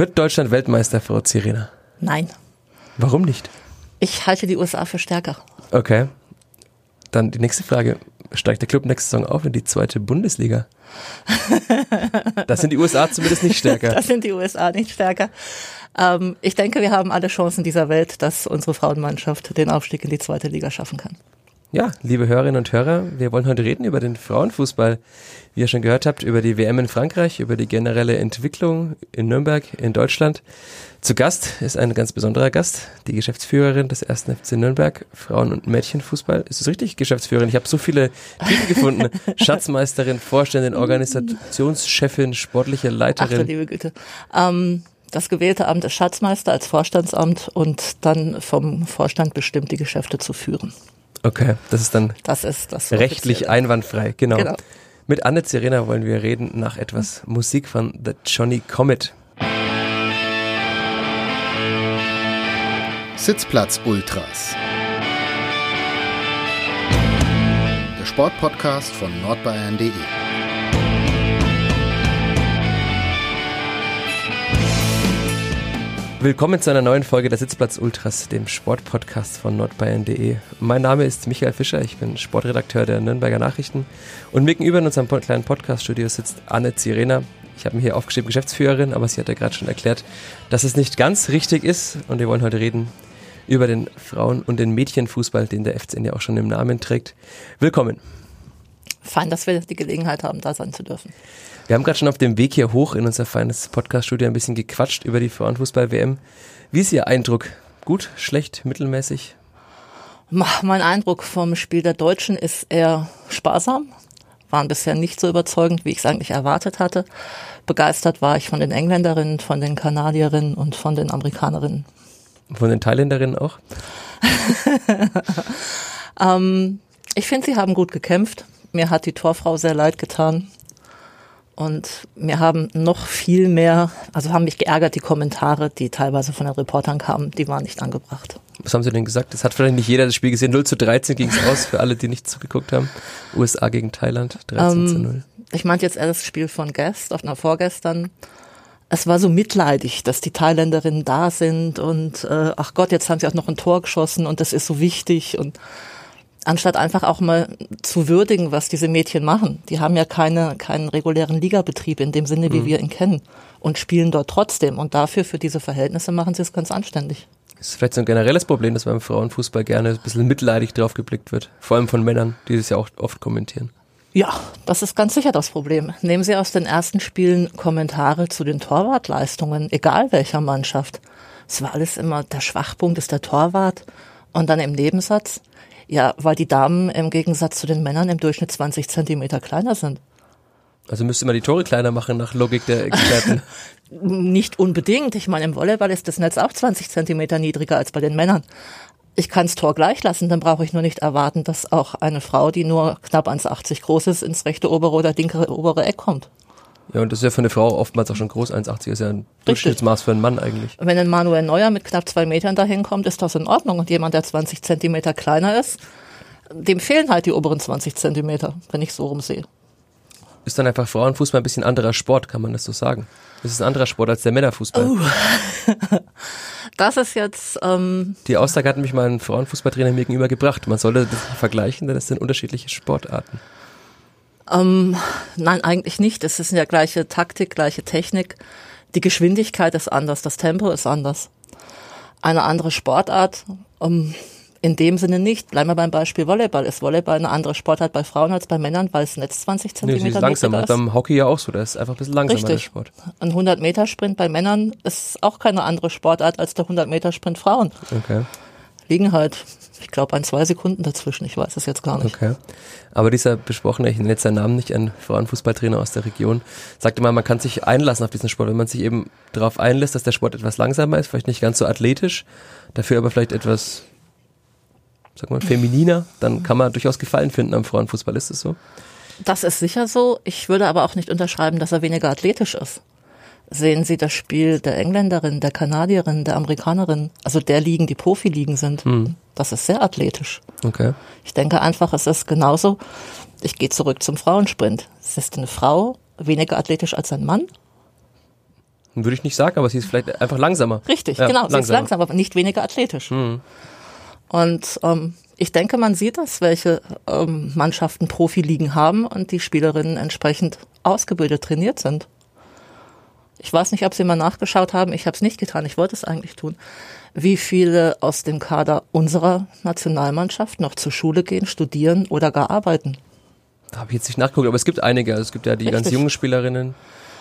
Wird Deutschland Weltmeister, Frau Zirina? Nein. Warum nicht? Ich halte die USA für stärker. Okay. Dann die nächste Frage. Steigt der Club nächste Saison auf in die zweite Bundesliga? das sind die USA zumindest nicht stärker. Das sind die USA nicht stärker. Ähm, ich denke, wir haben alle Chancen dieser Welt, dass unsere Frauenmannschaft den Aufstieg in die zweite Liga schaffen kann. Ja, liebe Hörerinnen und Hörer, wir wollen heute reden über den Frauenfußball. Wie ihr schon gehört habt, über die WM in Frankreich, über die generelle Entwicklung in Nürnberg, in Deutschland. Zu Gast ist ein ganz besonderer Gast, die Geschäftsführerin des 1. FC Nürnberg, Frauen- und Mädchenfußball. Ist es richtig, Geschäftsführerin? Ich habe so viele Titel gefunden. Schatzmeisterin, Vorständin, Organisationschefin, sportliche Leiterin. Ach liebe Güte. Ähm, das gewählte Amt ist Schatzmeister als Vorstandsamt und dann vom Vorstand bestimmt, die Geschäfte zu führen. Okay, das ist dann das ist das rechtlich einwandfrei, genau. genau. Mit Anne Serena wollen wir reden nach etwas Musik von The Johnny Comet. Sitzplatz Ultras. Der Sportpodcast von nordbayern.de. Willkommen zu einer neuen Folge der Sitzplatz Ultras, dem Sportpodcast von nordbayern.de. Mein Name ist Michael Fischer, ich bin Sportredakteur der Nürnberger Nachrichten und mir gegenüber in unserem kleinen Podcaststudio sitzt Anne Zirena. Ich habe mir hier aufgeschrieben Geschäftsführerin, aber sie hat ja gerade schon erklärt, dass es nicht ganz richtig ist und wir wollen heute reden über den Frauen- und den Mädchenfußball, den der FCN ja auch schon im Namen trägt. Willkommen. Fein, dass wir die Gelegenheit haben, da sein zu dürfen. Wir haben gerade schon auf dem Weg hier hoch in unser feines Podcast-Studio ein bisschen gequatscht über die Frauenfußball-WM. Wie ist Ihr Eindruck? Gut, schlecht, mittelmäßig? Mein Eindruck vom Spiel der Deutschen ist eher sparsam. Waren bisher nicht so überzeugend, wie ich es eigentlich erwartet hatte. Begeistert war ich von den Engländerinnen, von den Kanadierinnen und von den Amerikanerinnen. Von den Thailänderinnen auch? ähm, ich finde, sie haben gut gekämpft. Mir hat die Torfrau sehr leid getan. Und mir haben noch viel mehr, also haben mich geärgert, die Kommentare, die teilweise von den Reportern kamen, die waren nicht angebracht. Was haben Sie denn gesagt? Das hat vielleicht nicht jeder das Spiel gesehen. 0 zu 13 ging es aus für alle, die nicht zugeguckt haben. USA gegen Thailand, 13 ähm, zu 0. Ich meinte jetzt das Spiel von Guest, auf einer vorgestern. Es war so mitleidig, dass die Thailänderinnen da sind und äh, ach Gott, jetzt haben sie auch noch ein Tor geschossen und das ist so wichtig und anstatt einfach auch mal zu würdigen, was diese Mädchen machen. Die haben ja keine, keinen regulären Ligabetrieb in dem Sinne, wie mhm. wir ihn kennen und spielen dort trotzdem. Und dafür, für diese Verhältnisse machen sie es ganz anständig. Das ist vielleicht so ein generelles Problem, dass beim Frauenfußball gerne ein bisschen mitleidig drauf geblickt wird. Vor allem von Männern, die das ja auch oft kommentieren. Ja, das ist ganz sicher das Problem. Nehmen Sie aus den ersten Spielen Kommentare zu den Torwartleistungen, egal welcher Mannschaft. Es war alles immer, der Schwachpunkt ist der Torwart. Und dann im Nebensatz, ja, weil die Damen im Gegensatz zu den Männern im Durchschnitt 20 Zentimeter kleiner sind. Also müsste man die Tore kleiner machen nach Logik der Experten. Nicht unbedingt. Ich meine, im Volleyball ist das Netz auch 20 Zentimeter niedriger als bei den Männern. Ich kann das Tor gleich lassen, dann brauche ich nur nicht erwarten, dass auch eine Frau, die nur knapp 1,80 groß ist, ins rechte obere oder linke obere Eck kommt. Ja, und das ist ja für eine Frau oftmals auch schon groß. 1,80 ist ja ein Durchschnittsmaß für einen Mann eigentlich. Wenn ein Manuel Neuer mit knapp zwei Metern dahin kommt, ist das in Ordnung. Und jemand, der 20 Zentimeter kleiner ist, dem fehlen halt die oberen 20 Zentimeter, wenn ich so rumsehe. Ist dann einfach Frauenfußball ein bisschen anderer Sport, kann man das so sagen? Das ist ein anderer Sport als der Männerfußball. Oh. Das ist jetzt. Ähm die Aussage hat mich mal ein Frauenfußballtrainer mir gegenüber gebracht. Man sollte das vergleichen, denn das sind unterschiedliche Sportarten. Ähm, nein, eigentlich nicht. Es ist ja gleiche Taktik, gleiche Technik. Die Geschwindigkeit ist anders, das Tempo ist anders. Eine andere Sportart. Ähm, in dem Sinne nicht. Bleiben wir beim Beispiel Volleyball. Ist Volleyball eine andere Sportart bei Frauen als bei Männern, weil es Netz 20 Zentimeter nee, ist langsamer. ist? Beim Hockey ja auch so. Das ist einfach ein bisschen langsamer Richtig. der Sport. Ein 100 Meter Sprint bei Männern ist auch keine andere Sportart als der 100 Meter Sprint Frauen. Okay liegen halt, ich glaube, ein, zwei Sekunden dazwischen. Ich weiß es jetzt gar nicht. Okay. Aber dieser besprochene, ich nenne jetzt seinen Namen nicht, ein Frauenfußballtrainer aus der Region, sagte mal, man kann sich einlassen auf diesen Sport. Wenn man sich eben darauf einlässt, dass der Sport etwas langsamer ist, vielleicht nicht ganz so athletisch, dafür aber vielleicht etwas, sag mal, femininer, dann kann man durchaus Gefallen finden am Frauenfußball. Ist es so? Das ist sicher so. Ich würde aber auch nicht unterschreiben, dass er weniger athletisch ist sehen Sie das Spiel der Engländerin, der Kanadierin, der Amerikanerin, also der Ligen, die Profiligen sind. Mhm. Das ist sehr athletisch. Okay. Ich denke einfach, es ist genauso. Ich gehe zurück zum Frauensprint. Es ist eine Frau weniger athletisch als ein Mann? Würde ich nicht sagen, aber sie ist vielleicht einfach langsamer. Richtig, Ja, genau. Sie ist langsamer. langsam, aber nicht weniger athletisch. Und ähm, ich denke, man sieht das, welche ähm, Mannschaften Profiligen haben und die Spielerinnen entsprechend ausgebildet, trainiert sind. Ich weiß nicht, ob Sie mal nachgeschaut haben. Ich habe es nicht getan. Ich wollte es eigentlich tun. Wie viele aus dem Kader unserer Nationalmannschaft noch zur Schule gehen, studieren oder gar arbeiten? Da habe ich jetzt nicht nachgeguckt, aber es gibt einige. Also es gibt ja die ganz Richtig. jungen Spielerinnen,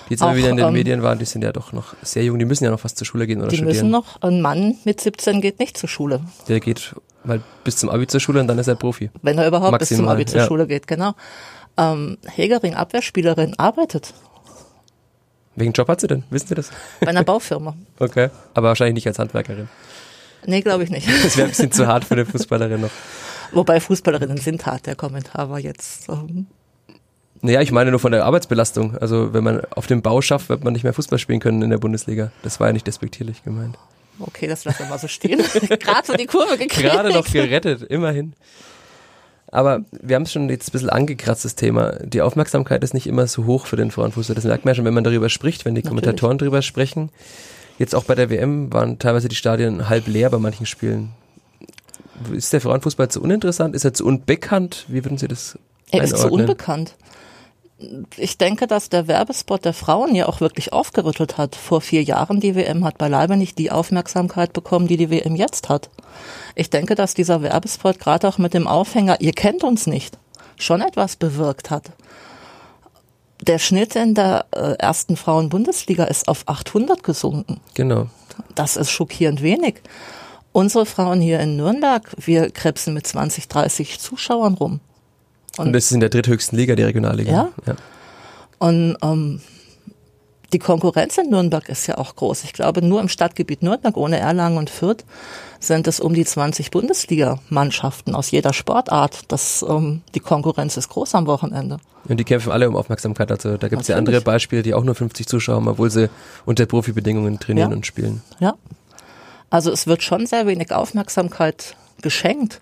die jetzt immer Auch, wieder in den ähm, Medien waren, die sind ja doch noch sehr jung, die müssen ja noch fast zur Schule gehen oder Die studieren. müssen noch. Ein Mann mit 17 geht nicht zur Schule. Der geht mal bis zum Abi zur Schule und dann ist er Profi. Wenn er überhaupt bis zum Maximal, Abi zur ja. Schule geht, genau. Ähm, Hegering, Abwehrspielerin, arbeitet Welchen Job hat sie denn? Wissen Sie das? bei einer Baufirma. Okay. Aber wahrscheinlich nicht als Handwerkerin. Nee, glaube ich nicht. Das wäre ein bisschen zu hart für eine Fußballerin noch. Wobei Fußballerinnen sind hart, der Kommentar war jetzt. Ähm, Naja, ich meine nur von der Arbeitsbelastung. Also wenn man auf dem Bau schafft, wird man nicht mehr Fußball spielen können in der Bundesliga. Das war ja nicht despektierlich gemeint. okay, das lassen wir mal so stehen. Gerade so die Kurve gekriegt. Gerade noch gerettet, immerhin. Aber wir haben es schon jetzt ein bisschen angekratzt, das Thema. Die Aufmerksamkeit ist nicht immer so hoch für den Frauenfußball. Das merkt man ja schon, wenn man darüber spricht, wenn die Natürlich. Kommentatoren darüber sprechen. Jetzt auch bei der WM waren teilweise die Stadien halb leer bei manchen Spielen. Ist der Frauenfußball zu uninteressant? Ist er zu unbekannt? Wie würden Sie das Er ist zu einordnen? unbekannt. Ich denke, dass der Werbespot der Frauen ja auch wirklich aufgerüttelt hat. Vor vier Jahren die WM hat beileibe nicht die Aufmerksamkeit bekommen, die die WM jetzt hat. Ich denke, dass dieser Werbespot gerade auch mit dem Aufhänger, ihr kennt uns nicht, schon etwas bewirkt hat. Der Schnitt in der äh, ersten Frauen-Bundesliga ist auf 800 gesunken. Genau. Das ist schockierend wenig. Unsere Frauen hier in Nürnberg, wir krebsen mit 20, 30 Zuschauern rum. Und das ist in der dritthöchsten Liga, die Regionalliga. Ja. ja. Und ähm, die Konkurrenz in Nürnberg ist ja auch groß. Ich glaube, nur im Stadtgebiet Nürnberg ohne Erlangen und Fürth sind es um die 20 Bundesliga-Mannschaften aus jeder Sportart. Das, ähm, die Konkurrenz ist groß am Wochenende. Und die kämpfen alle um Aufmerksamkeit. Also da gibt es ja andere Beispiele, die auch nur 50 Zuschauer haben, obwohl sie unter Profibedingungen trainieren Ja. und spielen. Ja. Also es wird schon sehr wenig Aufmerksamkeit geschenkt.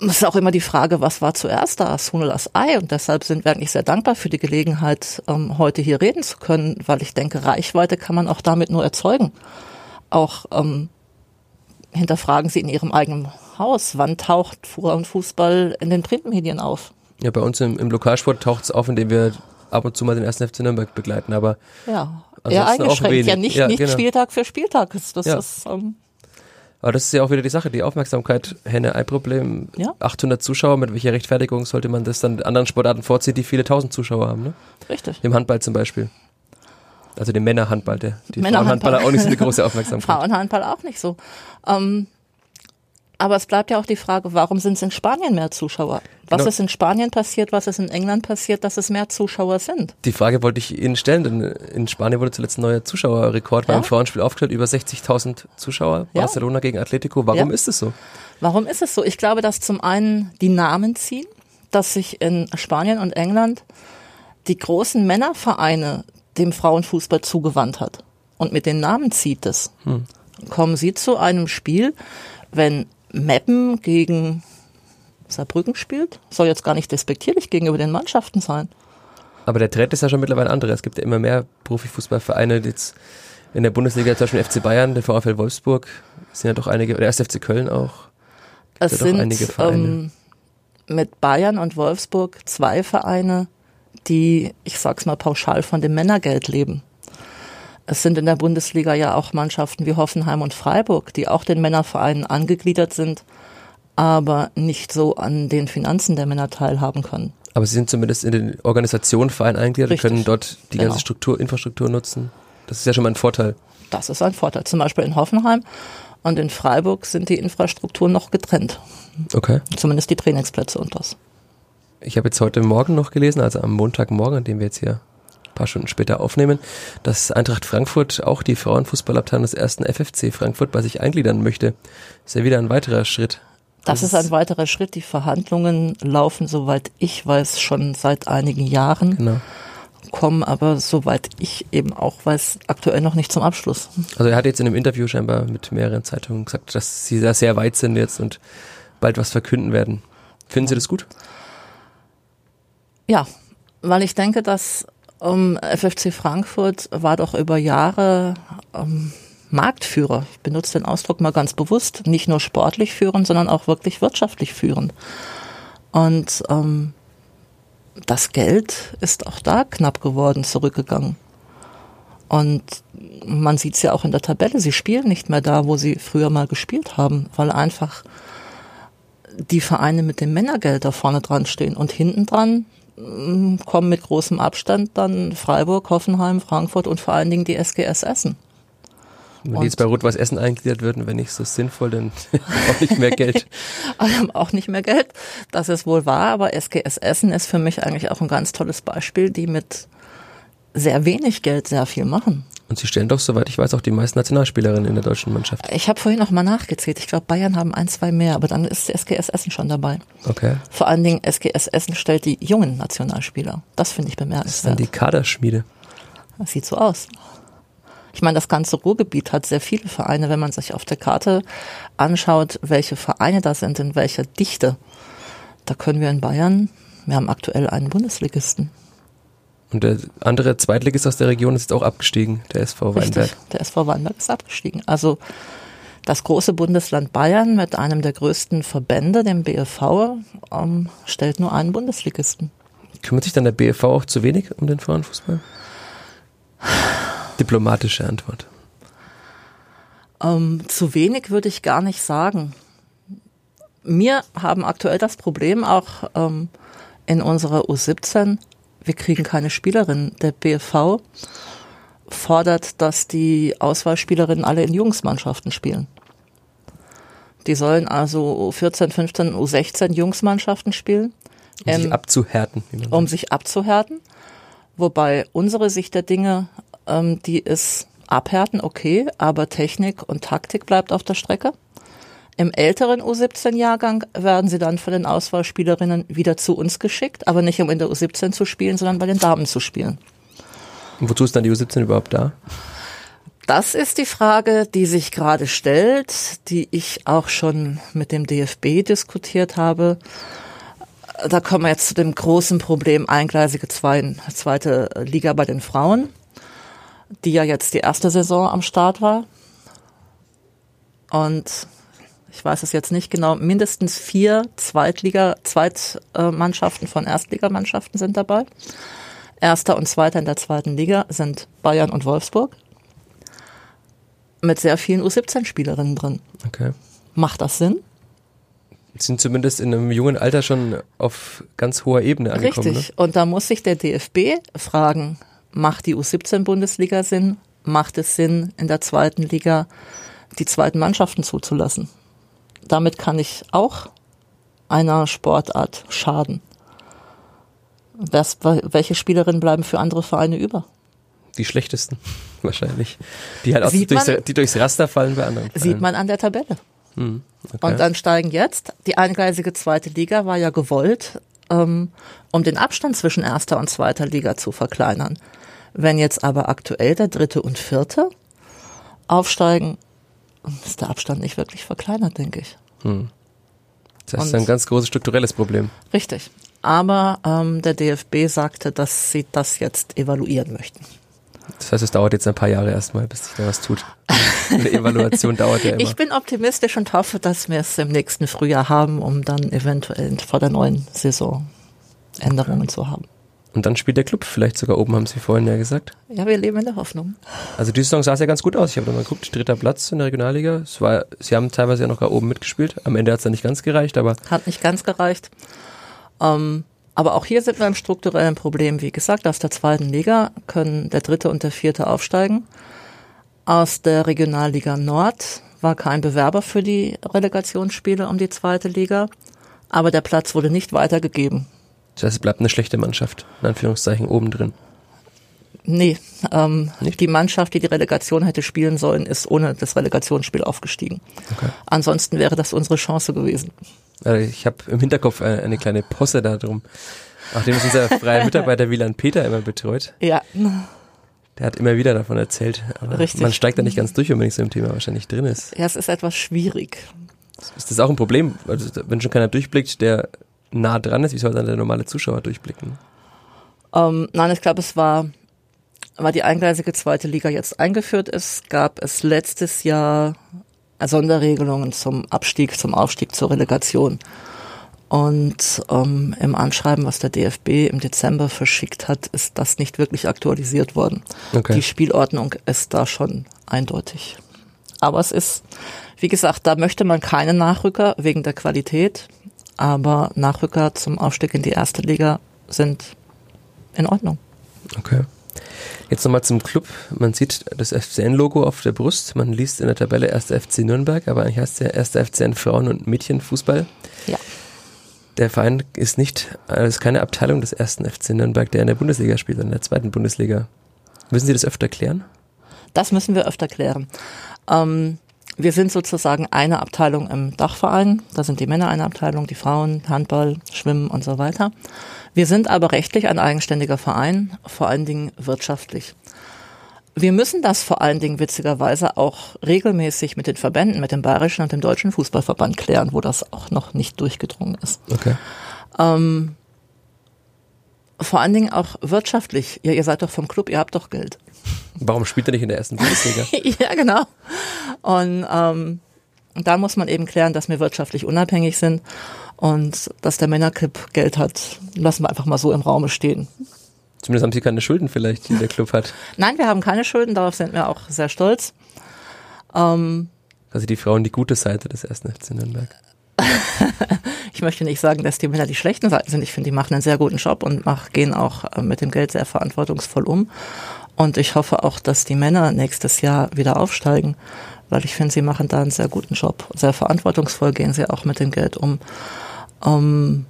Es ist auch immer die Frage, was war zuerst da, das Huhn oder das Ei? Und deshalb sind wir eigentlich sehr dankbar für die Gelegenheit, ähm, heute hier reden zu können, weil ich denke, Reichweite kann man auch damit nur erzeugen. Auch ähm, hinterfragen Sie in Ihrem eigenen Haus, wann taucht Frauenfußball in den Printmedien auf? Ja, bei uns im, im Lokalsport taucht es auf, indem wir ab und zu mal den ersten FC Nürnberg begleiten. Aber Ja, eher auch eingeschränkt. wenig. Ja, nicht, Ja, nicht genau. Spieltag für Spieltag. Das, das Ja. ist, ähm, Aber das ist ja auch wieder die Sache, die Aufmerksamkeit, Henne-Ei-Problem. Ja. 800 Zuschauer, mit welcher Rechtfertigung sollte man das dann anderen Sportarten vorziehen, die viele tausend Zuschauer haben, ne? richtig. Im Handball zum Beispiel. Also dem Männerhandball, der, die Männerhandball. Frauenhandballer auch nicht so eine große Aufmerksamkeit. Frauenhandball auch nicht so. Ähm, aber es bleibt ja auch die Frage, warum sind es in Spanien mehr Zuschauer? Was Genau. ist in Spanien passiert, was ist in England passiert, dass es mehr Zuschauer sind? Die Frage wollte ich Ihnen stellen, denn in Spanien wurde zuletzt ein neuer Zuschauerrekord Ja. beim Frauenspiel aufgestellt, über 60.000 Zuschauer, Ja. Barcelona gegen Atletico. Warum Ja. ist es so? Warum ist es so? Ich glaube, dass zum einen die Namen ziehen, dass sich in Spanien und England die großen Männervereine dem Frauenfußball zugewandt hat. Und mit den Namen zieht es. Kommen Sie zu einem Spiel, wenn Meppen gegen Saarbrücken spielt? Soll jetzt gar nicht despektierlich gegenüber den Mannschaften sein. Aber der Trend ist ja schon mittlerweile anderer. Es gibt ja immer mehr Profifußballvereine, die jetzt in der Bundesliga, zum Beispiel FC Bayern, der VfL Wolfsburg, sind ja doch einige, oder erst FC Köln auch. Es ja sind einige Vereine. ähm, mit Bayern und Wolfsburg zwei Vereine, die, ich sag's mal pauschal, von dem Männergeld leben. Es sind in der Bundesliga ja auch Mannschaften wie Hoffenheim und Freiburg, die auch den Männervereinen angegliedert sind, aber nicht so an den Finanzen der Männer teilhaben können. Aber sie sind zumindest in den Organisationen, Vereinen eingegliedert, Richtig. können dort die Genau. ganze Struktur, Infrastruktur nutzen. Das ist ja schon mal ein Vorteil. Das ist ein Vorteil. Zum Beispiel in Hoffenheim und in Freiburg sind die Infrastrukturen noch getrennt. Okay. Zumindest die Trainingsplätze und das. Ich habe jetzt heute Morgen noch gelesen, also am Montagmorgen, an dem wir jetzt hier paar Stunden später aufnehmen, dass Eintracht Frankfurt auch die Frauenfußballabteilung des ersten FFC Frankfurt bei sich eingliedern möchte. Ist ja wieder ein weiterer Schritt. Das ist ein weiterer Schritt. Die Verhandlungen laufen, soweit ich weiß, schon seit einigen Jahren, Genau. kommen aber, soweit ich eben auch weiß, aktuell noch nicht zum Abschluss. Also er hat jetzt in einem Interview scheinbar mit mehreren Zeitungen gesagt, dass sie da sehr weit sind jetzt und bald was verkünden werden. Finden Sie das gut? Ja, weil ich denke, dass Um, FFC Frankfurt war doch über Jahre ähm, Marktführer. Ich benutze den Ausdruck mal ganz bewusst. Nicht nur sportlich führend, sondern auch wirklich wirtschaftlich führend. Und ähm, das Geld ist auch da knapp geworden, zurückgegangen. Und man sieht es ja auch in der Tabelle, sie spielen nicht mehr da, wo sie früher mal gespielt haben, weil einfach die Vereine mit dem Männergeld da vorne dran stehen. Und hinten dran kommen mit großem Abstand dann Freiburg, Hoffenheim, Frankfurt und vor allen Dingen die SGS Essen. Wenn die jetzt bei Rot-Weiß Essen eingegliedert würden, wäre nicht so sinnvoll, dann auch nicht mehr Geld. haben auch nicht mehr Geld. Das ist wohl wahr, aber SGS Essen ist für mich eigentlich auch ein ganz tolles Beispiel, die mit sehr wenig Geld sehr viel machen. Und sie stellen doch, soweit ich weiß, auch die meisten Nationalspielerinnen in der deutschen Mannschaft. Ich habe vorhin noch mal nachgezählt. Ich glaube, Bayern haben ein, zwei mehr, aber dann ist SGS Essen schon dabei. Okay. Vor allen Dingen SGS Essen stellt die jungen Nationalspieler. Das finde ich bemerkenswert. Das ist dann die Kaderschmiede. Das sieht so aus. Ich meine, das ganze Ruhrgebiet hat sehr viele Vereine. Wenn man sich auf der Karte anschaut, welche Vereine da sind, in welcher Dichte, da können wir in Bayern, wir haben aktuell einen Bundesligisten. Und der andere Zweitligist aus der Region ist jetzt auch abgestiegen, der SV Weinberg. Richtig, der SV Weinberg ist abgestiegen. Also das große Bundesland Bayern mit einem der größten Verbände, dem BFV, ähm, stellt nur einen Bundesligisten. Kümmert sich dann der BFV auch zu wenig um den Frauenfußball? Diplomatische Antwort. Ähm, zu wenig würde ich gar nicht sagen. Wir haben aktuell das Problem auch ähm, in unserer U17, wir kriegen keine Spielerinnen. Der BFV fordert, dass die Auswahlspielerinnen alle in Jungsmannschaften spielen. Die sollen also 14, 15, U16 Jungsmannschaften spielen. Um ähm, sich abzuhärten. Um sich abzuhärten. Wobei unsere Sicht der Dinge, ähm, die ist abhärten, okay, aber Technik und Taktik bleibt auf der Strecke. Im älteren U17-Jahrgang werden sie dann von den Auswahlspielerinnen wieder zu uns geschickt, aber nicht um in der U17 zu spielen, sondern bei den Damen zu spielen. Und wozu ist dann die U17 überhaupt da? Das ist die Frage, die sich gerade stellt, die ich auch schon mit dem DFB diskutiert habe. Da kommen wir jetzt zu dem großen Problem eingleisige zweite Liga bei den Frauen, die ja jetzt die erste Saison am Start war. Und ich weiß es jetzt nicht genau, mindestens vier Zweitliga, Zweitmannschaften von Erstligamannschaften sind dabei. Erster und Zweiter in der zweiten Liga sind Bayern und Wolfsburg. Mit sehr vielen U17-Spielerinnen drin. Okay. Macht das Sinn? Sind zumindest in einem jungen Alter schon auf ganz hoher Ebene angekommen. Richtig. Ne? Und da muss sich der DFB fragen, macht die U17-Bundesliga Sinn? Macht es Sinn, in der zweiten Liga die zweiten Mannschaften zuzulassen? Damit kann ich auch einer Sportart schaden. Das, welche Spielerinnen bleiben für andere Vereine über? Die schlechtesten, wahrscheinlich. Die halt auch durchs, man, die durchs Raster fallen bei anderen. Vereinen. Sieht man an der Tabelle. Hm, okay. Und dann steigen jetzt, die eingleisige zweite Liga war ja gewollt, ähm, um den Abstand zwischen erster und zweiter Liga zu verkleinern. Wenn jetzt aber aktuell der dritte und vierte aufsteigen, ist der Abstand nicht wirklich verkleinert, denke ich. Hm. Das ist ein ganz großes strukturelles Problem. Richtig. Aber ähm, der DFB sagte, dass sie das jetzt evaluieren möchten. Das heißt, es dauert jetzt ein paar Jahre erstmal, bis sich da was tut. Eine Evaluation dauert ja immer. Ich bin optimistisch und hoffe, dass wir es im nächsten Frühjahr haben, um dann eventuell vor der neuen Saison Änderungen zu haben. Und dann spielt der Club vielleicht sogar oben, haben Sie vorhin ja gesagt. Ja, wir leben in der Hoffnung. Also die Saison sah es ja ganz gut aus. Ich habe mal geguckt, dritter Platz in der Regionalliga. Es war, Sie haben teilweise ja noch gar oben mitgespielt. Am Ende hat es dann nicht ganz gereicht, aber. Hat nicht ganz gereicht. Ähm, aber auch hier sind wir im strukturellen Problem. Wie gesagt, aus der zweiten Liga können der dritte und der vierte aufsteigen. Aus der Regionalliga Nord war kein Bewerber für die Relegationsspiele um die zweite Liga. Aber der Platz wurde nicht weitergegeben. Das heißt, es bleibt eine schlechte Mannschaft, in Anführungszeichen, oben drin. Nee, ähm, die Mannschaft, die die Relegation hätte spielen sollen, ist ohne das Relegationsspiel aufgestiegen. Okay. Ansonsten wäre das unsere Chance gewesen. Also ich habe im Hinterkopf eine, eine kleine Posse da drum. Nachdem es unser freier Mitarbeiter Wieland Peter immer betreut. Ja. Der hat immer wieder davon erzählt. Aber Richtig. Man steigt da nicht ganz durch, wenn man nicht so im Thema wahrscheinlich drin ist. Ja, es ist etwas schwierig. Ist das auch ein Problem? Also, wenn schon keiner durchblickt, der nah dran ist, wie soll dann der normale Zuschauer durchblicken? Ähm, nein, ich glaube, es war, weil die eingleisige zweite Liga jetzt eingeführt ist, gab es letztes Jahr Sonderregelungen zum Abstieg, zum Aufstieg, zur Relegation. Und ähm, im Anschreiben, was der DFB im Dezember verschickt hat, ist das nicht wirklich aktualisiert worden. Okay. Die Spielordnung ist da schon eindeutig. Aber es ist, wie gesagt, da möchte man keine Nachrücker wegen der Qualität. Aber Nachrücker zum Aufstieg in die erste Liga sind in Ordnung. Okay. Jetzt nochmal zum Club. Man sieht das FCN-Logo auf der Brust. Man liest in der Tabelle 1. FC Nürnberg, aber eigentlich heißt es ja 1. FCN Frauen- und Mädchenfußball. Ja. Der Verein ist nicht, äh, ist keine Abteilung des 1. FC Nürnberg, der in der Bundesliga spielt, sondern in der zweiten Bundesliga. Müssen Sie das öfter klären? Das müssen wir öfter klären. Ähm, wir sind sozusagen eine Abteilung im Dachverein. Da sind die Männer eine Abteilung, die Frauen, Handball, Schwimmen und so weiter. Wir sind aber rechtlich ein eigenständiger Verein, vor allen Dingen wirtschaftlich. Wir müssen das vor allen Dingen witzigerweise auch regelmäßig mit den Verbänden, mit dem Bayerischen und dem Deutschen Fußballverband klären, wo das auch noch nicht durchgedrungen ist. Okay. Ähm, vor allen Dingen auch wirtschaftlich. Ja, ihr seid doch vom Club, ihr habt doch Geld. Warum spielt er nicht in der ersten Bundesliga? ja, genau. Und ähm, da muss man eben klären, dass wir wirtschaftlich unabhängig sind und dass der Männerclub Geld hat. Lassen wir einfach mal so im Raume stehen. Zumindest haben Sie keine Schulden vielleicht, die der Club hat. Nein, wir haben keine Schulden, darauf sind wir auch sehr stolz. Ähm, Also die Frauen die gute Seite des ersten FC Nürnberg. ich möchte nicht sagen, dass die Männer die schlechten Seiten sind. Ich finde, die machen einen sehr guten Job und mach, gehen auch äh, mit dem Geld sehr verantwortungsvoll um. Und ich hoffe auch, dass die Männer nächstes Jahr wieder aufsteigen, weil ich finde, sie machen da einen sehr guten Job. Sehr verantwortungsvoll gehen sie auch mit dem Geld um. Ähm,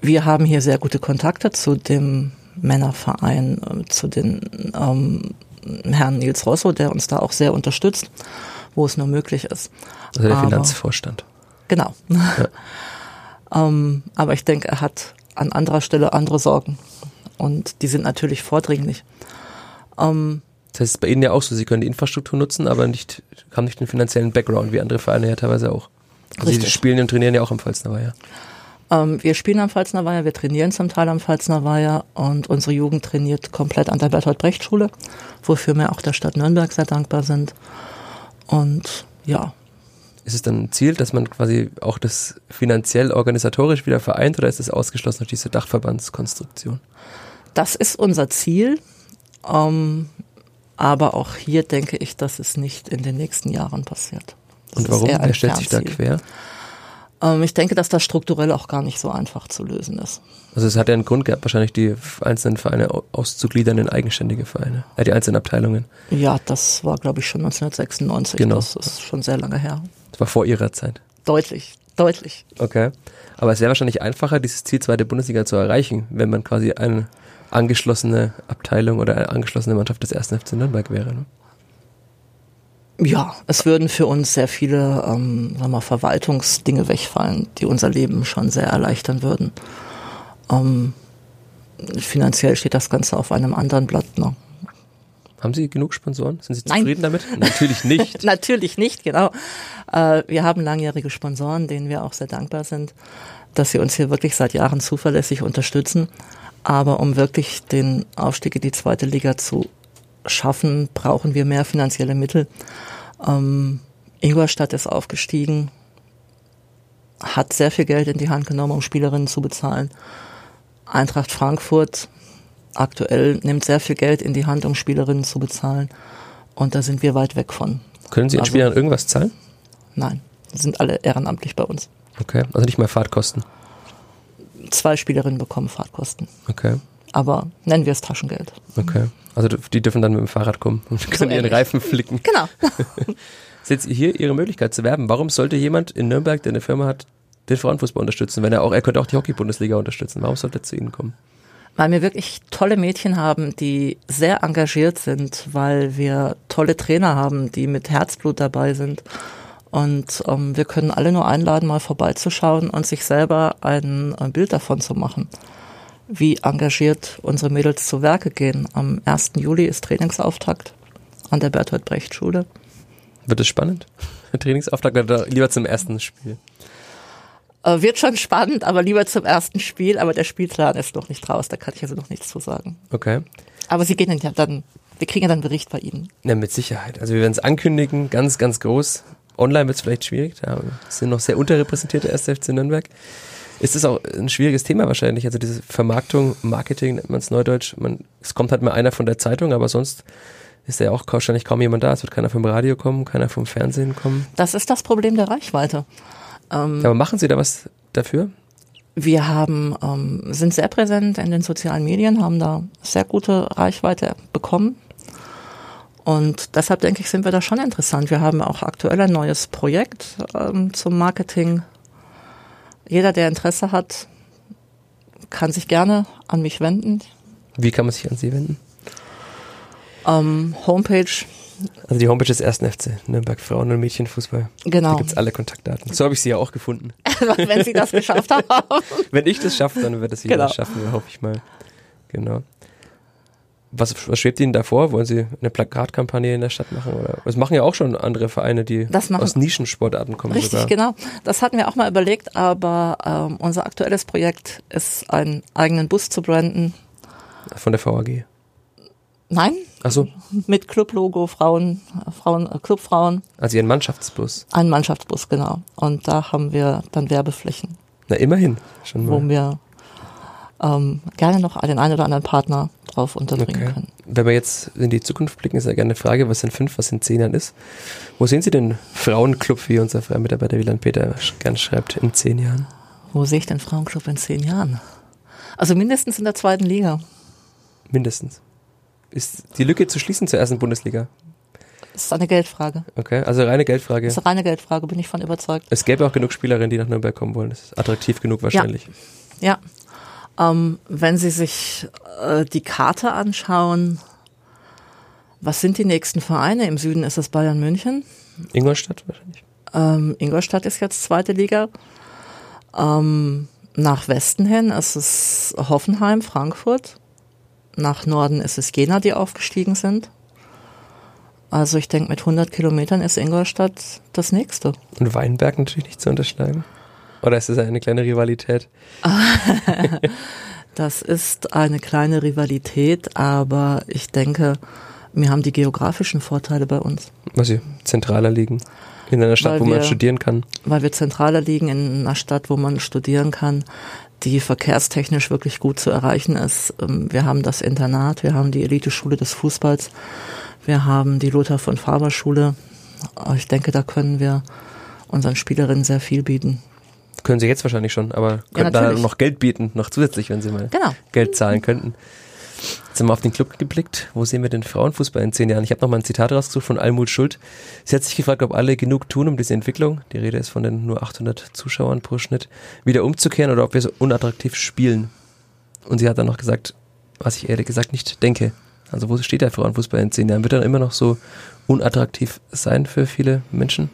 wir haben hier sehr gute Kontakte zu dem Männerverein, äh, zu den ähm, Herrn Nils Rosso, der uns da auch sehr unterstützt, wo es nur möglich ist. Also der Aber- Finanzvorstand. Genau. ähm, aber ich denke, er hat an anderer Stelle andere Sorgen. Und die sind natürlich vordringlich. Ähm, Das heißt, es ist bei Ihnen ja auch so, Sie können die Infrastruktur nutzen, aber nicht, haben nicht den finanziellen Background, wie andere Vereine ja teilweise auch. Also Sie spielen und trainieren ja auch am Pfalznerweiher. ähm, wir spielen am Pfalzner Weiher, wir trainieren zum Teil am Pfalzner Weiher und unsere Jugend trainiert komplett an der Bertolt Brecht Schule, wofür wir auch der Stadt Nürnberg sehr dankbar sind. Und ja, Ist es dann ein Ziel, dass man quasi auch das finanziell organisatorisch wieder vereint oder ist es ausgeschlossen durch diese Dachverbandskonstruktion? das ist unser Ziel. Ähm, aber auch hier denke ich, dass es nicht in den nächsten Jahren passiert. Das Und warum? Wer stellt sich da quer? Ähm, ich denke, dass das strukturell auch gar nicht so einfach zu lösen ist. Also es hat ja einen Grund gehabt, wahrscheinlich die einzelnen Vereine au- auszugliedern in eigenständige Vereine, äh, die einzelnen Abteilungen. Ja, das war, glaube ich, schon 1996. Genau. Das ist schon sehr lange her. Das war vor ihrer Zeit. Deutlich, deutlich. Okay. Aber es wäre wahrscheinlich einfacher, dieses Ziel zweite Bundesliga zu erreichen, wenn man quasi eine angeschlossene Abteilung oder eine angeschlossene Mannschaft des ersten FC Nürnberg wäre. Ne? Ja, es würden für uns sehr viele ähm, sagen wir, mal, Verwaltungsdinge wegfallen, die unser Leben schon sehr erleichtern würden. Ähm, finanziell steht das Ganze auf einem anderen Blatt. Ne? Haben Sie genug Sponsoren? Sind Sie Nein. zufrieden damit? Natürlich nicht. Natürlich nicht, genau. Äh, wir haben langjährige Sponsoren, denen wir auch sehr dankbar sind, dass sie uns hier wirklich seit Jahren zuverlässig unterstützen. Aber um wirklich den Aufstieg in die zweite Liga zu schaffen, brauchen wir mehr finanzielle Mittel. Ähm, Ingolstadt ist aufgestiegen, hat sehr viel Geld in die Hand genommen, um Spielerinnen zu bezahlen. Eintracht Frankfurt aktuell nimmt sehr viel Geld in die Hand, um Spielerinnen zu bezahlen. Und da sind wir weit weg von. Können Sie den Also- Spielern irgendwas zahlen? Nein, die sind alle ehrenamtlich bei uns. Okay. Also nicht mal Fahrtkosten. Zwei Spielerinnen bekommen Fahrtkosten. Okay. Aber nennen wir es Taschengeld. Okay. Also die dürfen dann mit dem Fahrrad kommen und können ihren ähnlich. Reifen flicken. Genau. ist jetzt hier Ihre Möglichkeit zu werben. Warum sollte jemand in Nürnberg, der eine Firma hat, den Frauenfußball unterstützen, wenn er auch, er könnte auch die Hockey-Bundesliga unterstützen. Warum sollte er zu Ihnen kommen? Weil wir wirklich tolle Mädchen haben, die sehr engagiert sind, weil wir tolle Trainer haben, die mit Herzblut dabei sind. Und ähm, wir können alle nur einladen, mal vorbeizuschauen und sich selber ein, ein Bild davon zu machen, wie engagiert unsere Mädels zu Werke gehen. Am 1. Juli ist Trainingsauftakt an der Bertolt Brecht Schule. Wird es spannend? Trainingsauftakt oder lieber zum ersten Spiel? Äh, wird schon spannend, aber lieber zum ersten Spiel. Aber der Spielplan ist noch nicht raus, da kann ich also noch nichts zu sagen. Okay. Aber Sie gehen ja dann, wir kriegen ja dann einen Bericht bei Ihnen. Ja, mit Sicherheit. Also wir werden es ankündigen, ganz, ganz groß. Online wird es vielleicht schwierig, da sind noch sehr unterrepräsentierte erste FC Nürnberg. Ist es auch ein schwieriges Thema wahrscheinlich, also diese Vermarktung, Marketing nennt man es neudeutsch. Man, es kommt halt mal einer von der Zeitung, aber sonst ist ja auch wahrscheinlich kaum jemand da. Es wird keiner vom Radio kommen, keiner vom Fernsehen kommen. Das ist das Problem der Reichweite. Ähm, aber machen Sie da was dafür? Wir haben, ähm, sind sehr präsent in den sozialen Medien, haben da sehr gute Reichweite bekommen. Und deshalb denke ich, sind wir da schon interessant. Wir haben auch aktuell ein neues Projekt ähm, zum Marketing. Jeder, der Interesse hat, kann sich gerne an mich wenden. Wie kann man sich an Sie wenden? Ähm, Homepage. Also die Homepage des ersten FC Nürnberg Frauen- und Mädchenfußball. Genau. Da gibt es alle Kontaktdaten. So habe ich sie ja auch gefunden. Wenn Sie das geschafft haben. Wenn ich das schaffe, dann wird es jeder Genau. schaffen, hoffe ich mal. Genau. Was, was schwebt Ihnen da vor? Wollen Sie eine Plakatkampagne in der Stadt machen? Oder? Das machen ja auch schon andere Vereine, die aus Nischensportarten kommen. Richtig, sogar. genau. Das hatten wir auch mal überlegt, aber ähm, unser aktuelles Projekt ist, einen eigenen Bus zu branden. Von der VAG. Nein, Achso, mit Clublogo, Frauen, äh, Frauen, äh, Clubfrauen, also Ihren Mannschaftsbus. ein Mannschaftsbus, genau. Und da haben wir dann Werbeflächen, Na, immerhin. Schon wo mal. wir ähm, gerne noch den einen oder anderen Partner drauf unterbringen Okay. können. Wenn wir jetzt in die Zukunft blicken, ist ja gerne eine Frage, was in fünf, was in zehn Jahren ist. Wo sehen Sie den Frauenclub, wie unser freier Mitarbeiter Wieland Peter gern schreibt, in zehn Jahren? Wo sehe ich den Frauenclub in zehn Jahren? Also mindestens in der zweiten Liga. Mindestens. Ist die Lücke zu schließen zur ersten Bundesliga? Das ist eine Geldfrage. Okay, also reine Geldfrage. Das ist eine reine Geldfrage, bin ich von überzeugt. Es gäbe auch genug Spielerinnen, die nach Nürnberg kommen wollen. Das ist attraktiv genug wahrscheinlich. Ja. Ähm, wenn Sie sich äh, die Karte anschauen, was sind die nächsten Vereine? Im Süden ist es Bayern München. Ingolstadt wahrscheinlich. Ähm, Ingolstadt ist jetzt zweite Liga. Ähm, nach Westen hin ist es Hoffenheim, Frankfurt. Nach Norden ist es Jena, die aufgestiegen sind. Also ich denke, mit 100 Kilometern ist Ingolstadt das nächste. Und Weinberg natürlich nicht zu unterschlagen. Oder ist das eine kleine Rivalität? Das ist eine kleine Rivalität, aber ich denke, wir haben die geografischen Vorteile bei uns, Was sie zentraler liegen. In einer Stadt, Weil wo man wir- studieren kann. weil wir zentraler liegen in einer Stadt, wo man studieren kann, die verkehrstechnisch wirklich gut zu erreichen ist. Ähm, Wir haben das Internat, wir haben die Eliteschule des Fußballs, wir haben die Lothar von Faber Schule. Ich denke, da können wir unseren Spielerinnen sehr viel bieten. Können sie jetzt wahrscheinlich schon, aber könnten da natürlich. noch Geld bieten, noch zusätzlich, wenn sie mal Genau. Geld zahlen könnten. Jetzt haben wir auf den Club geblickt. Wo sehen wir den Frauenfußball in zehn Jahren? Ich habe noch mal ein Zitat rausgesucht von Almut Schuld. Sie hat sich gefragt, ob alle genug tun, um diese Entwicklung, die Rede ist von den nur 800 Zuschauern pro Schnitt, wieder umzukehren oder ob wir so unattraktiv spielen. Und sie hat dann noch gesagt, was ich ehrlich gesagt nicht denke. Also wo steht der Frauenfußball in zehn Jahren? Wird er immer noch so unattraktiv sein für viele Menschen?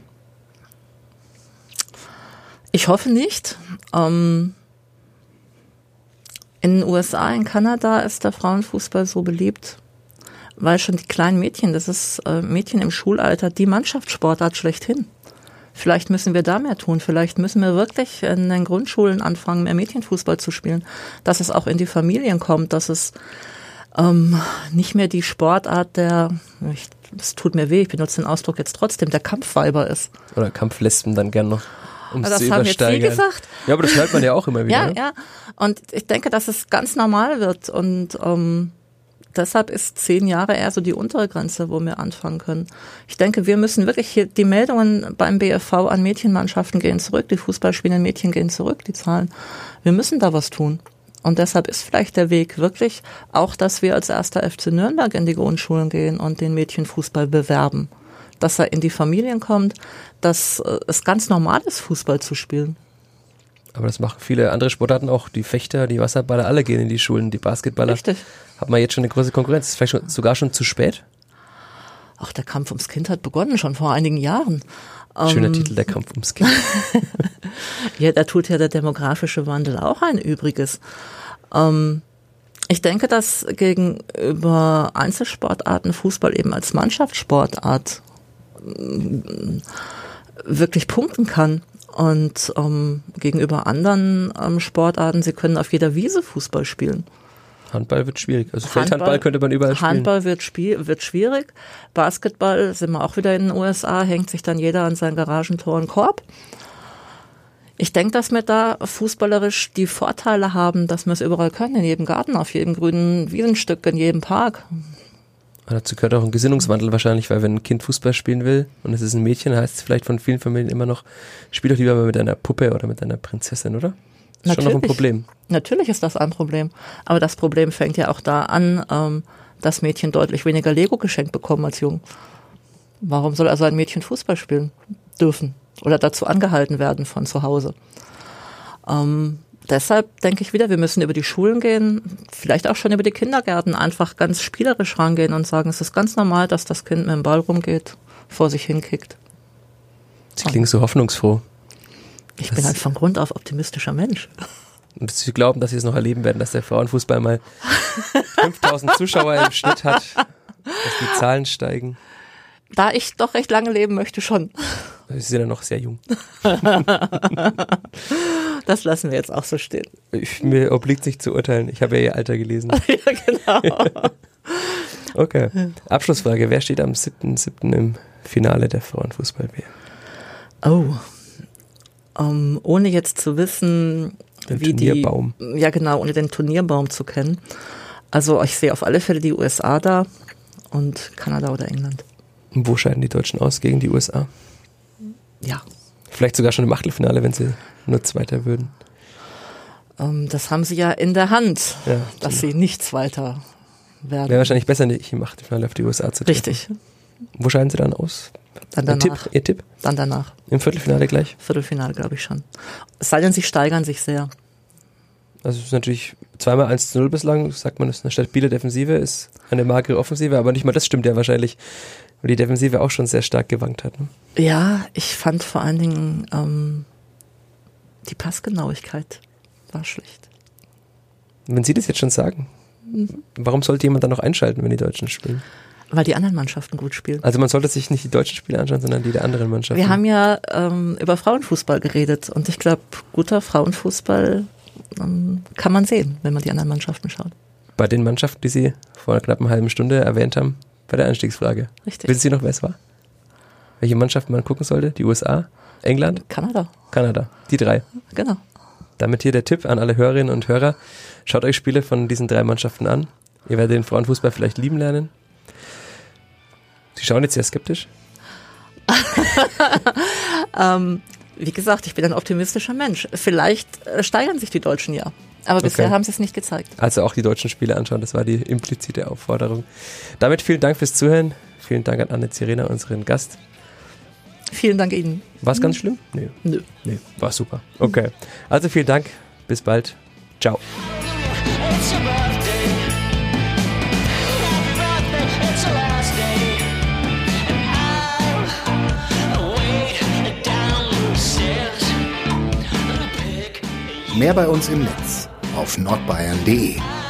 Ich hoffe nicht. Ähm, in den USA, in Kanada ist der Frauenfußball so beliebt, weil schon die kleinen Mädchen, das ist äh, Mädchen im Schulalter, die Mannschaftssportart schlechthin. Vielleicht müssen wir da mehr tun. Vielleicht müssen wir wirklich in den Grundschulen anfangen, mehr Mädchenfußball zu spielen. Dass es auch in die Familien kommt, dass es ähm, nicht mehr die Sportart der, es tut mir weh, ich benutze den Ausdruck jetzt trotzdem, der Kampfweiber ist. Oder Kampflesben dann gern noch, um Das zu haben jetzt Sie übersteigern. gesagt. Ja, aber das hört man ja auch immer wieder. Ja, ne? ja. Und ich denke, dass es ganz normal wird. Und ähm, deshalb ist zehn Jahre eher so die untere Grenze, wo wir anfangen können. Ich denke, wir müssen wirklich hier, die Meldungen beim BFV an Mädchenmannschaften gehen zurück, die Fußballspielenden Mädchen gehen zurück, die Zahlen. Wir müssen da was tun. Und deshalb ist vielleicht der Weg wirklich auch, dass wir als erster FC Nürnberg in die Grundschulen gehen und den Mädchenfußball bewerben. Dass er in die Familien kommt, dass äh, es ganz normal ist, Fußball zu spielen. Aber das machen viele andere Sportarten auch. Die Fechter, die Wasserballer, alle gehen in die Schulen. Die Basketballer Richtig. hat man jetzt schon eine große Konkurrenz. Ist vielleicht schon, sogar schon zu spät. Ach, der Kampf ums Kind hat begonnen, schon vor einigen Jahren. Schöner Ähm, Titel, der Kampf ums Kind. Ja, da tut ja der demografische Wandel auch ein Übriges. Ähm, ich denke, dass gegenüber Einzelsportarten Fußball eben als Mannschaftssportart wirklich punkten kann. Und ähm, gegenüber anderen ähm, Sportarten, sie können auf jeder Wiese Fußball spielen. Handball wird schwierig. Also Feldhandball könnte man überall spielen. Handball wird, spiel, wird schwierig. Basketball sind wir auch wieder in den USA, hängt sich dann jeder an sein Garagentor einen Korb. Ich denke, dass wir da fußballerisch die Vorteile haben, dass wir es überall können, in jedem Garten, auf jedem grünen Wiesenstück, in jedem Park. Dazu gehört auch ein Gesinnungswandel wahrscheinlich, weil wenn ein Kind Fußball spielen will und es ist ein Mädchen, heißt es vielleicht von vielen Familien immer noch, spiel doch lieber mal mit einer Puppe oder mit einer Prinzessin, oder? Das ist Natürlich. schon noch ein Problem. Natürlich ist das ein Problem. Aber das Problem fängt ja auch da an, ähm, dass Mädchen deutlich weniger Lego geschenkt bekommen als Jungen. Warum soll also ein Mädchen Fußball spielen dürfen oder dazu angehalten werden von zu Hause? Ähm, deshalb denke ich wieder, wir müssen über die Schulen gehen, vielleicht auch schon über die Kindergärten, einfach ganz spielerisch rangehen und sagen, es ist ganz normal, dass das Kind mit dem Ball rumgeht, vor sich hinkickt. Sie klingen so hoffnungsfroh. Ich bin halt von Grund auf optimistischer Mensch. Und Sie glauben, dass Sie es noch erleben werden, dass der Frauenfußball mal 5000 Zuschauer im Schnitt hat, dass die Zahlen steigen. Da ich doch recht lange leben möchte, schon. Sie sind ja noch sehr jung. Das lassen wir jetzt auch so stehen. Ich, mir obliegt sich zu urteilen. Ich habe ja Ihr Alter gelesen. ja, genau. Okay. Abschlussfrage. Wer steht am 7.7. im Finale der Frauenfußball-WM? Oh. Um, ohne jetzt zu wissen, Den wie Turnierbaum. die. Ja, genau, ohne den Turnierbaum zu kennen. Also ich sehe auf alle Fälle die USA da und Kanada oder England. Und wo scheiden die Deutschen aus gegen die USA? Ja. Vielleicht sogar schon im Achtelfinale, wenn sie nur Zweiter würden. Um, das haben sie ja in der Hand, Ja, dass sie nichts weiter werden. Wäre wahrscheinlich besser, nicht im Achtelfinale auf die USA zu treffen. Richtig. Wo scheiden sie dann aus? Dann Ein Tipp, danach. Ihr Tipp? Dann danach. Im Viertelfinale gleich? Viertelfinale, glaube ich schon. Es sei denn, sie steigern sich sehr. Also es ist natürlich zweimal 1 zu 0 bislang, sagt man, das ist eine stabile Defensive, ist eine magere Offensive, aber nicht mal das stimmt ja wahrscheinlich, weil die Defensive auch schon sehr stark gewankt hat. Ne? Ja, ich fand vor allen Dingen ähm, die Passgenauigkeit war schlecht. Und wenn Sie das jetzt schon sagen, warum sollte jemand dann noch einschalten, wenn die Deutschen spielen? Weil die anderen Mannschaften gut spielen. Also man sollte sich nicht die deutschen Spiele anschauen, sondern die der anderen Mannschaften. Wir haben ja ähm, über Frauenfußball geredet und ich glaube, guter Frauenfußball ähm, kann man sehen, wenn man die anderen Mannschaften schaut. Bei den Mannschaften, die Sie vor einer knappen halben Stunde erwähnt haben, bei der Einstiegsfrage. Richtig. Wissen Sie noch, wer es war? Welche Mannschaft man gucken sollte? Die USA? England? Kanada, Kanada? Die drei. genau. Damit hier der Tipp an alle Hörerinnen und Hörer. Schaut euch Spiele von diesen drei Mannschaften an. Ihr werdet den Frauenfußball vielleicht lieben lernen. Sie schauen jetzt sehr skeptisch. Ähm, wie gesagt, ich bin ein optimistischer Mensch. Vielleicht äh, steigern sich die Deutschen ja. Aber bisher Okay. haben sie es nicht gezeigt. Also auch die deutschen Spiele anschauen. Das war die implizite Aufforderung. Damit vielen Dank fürs Zuhören. Vielen Dank an Anne Zirena, unseren Gast. Vielen Dank Ihnen. War es ganz schlimm? Nee. Nö. Nee, war super. Okay. Also vielen Dank. Bis bald. Ciao. Mehr bei uns im Netz auf nordbayern.de.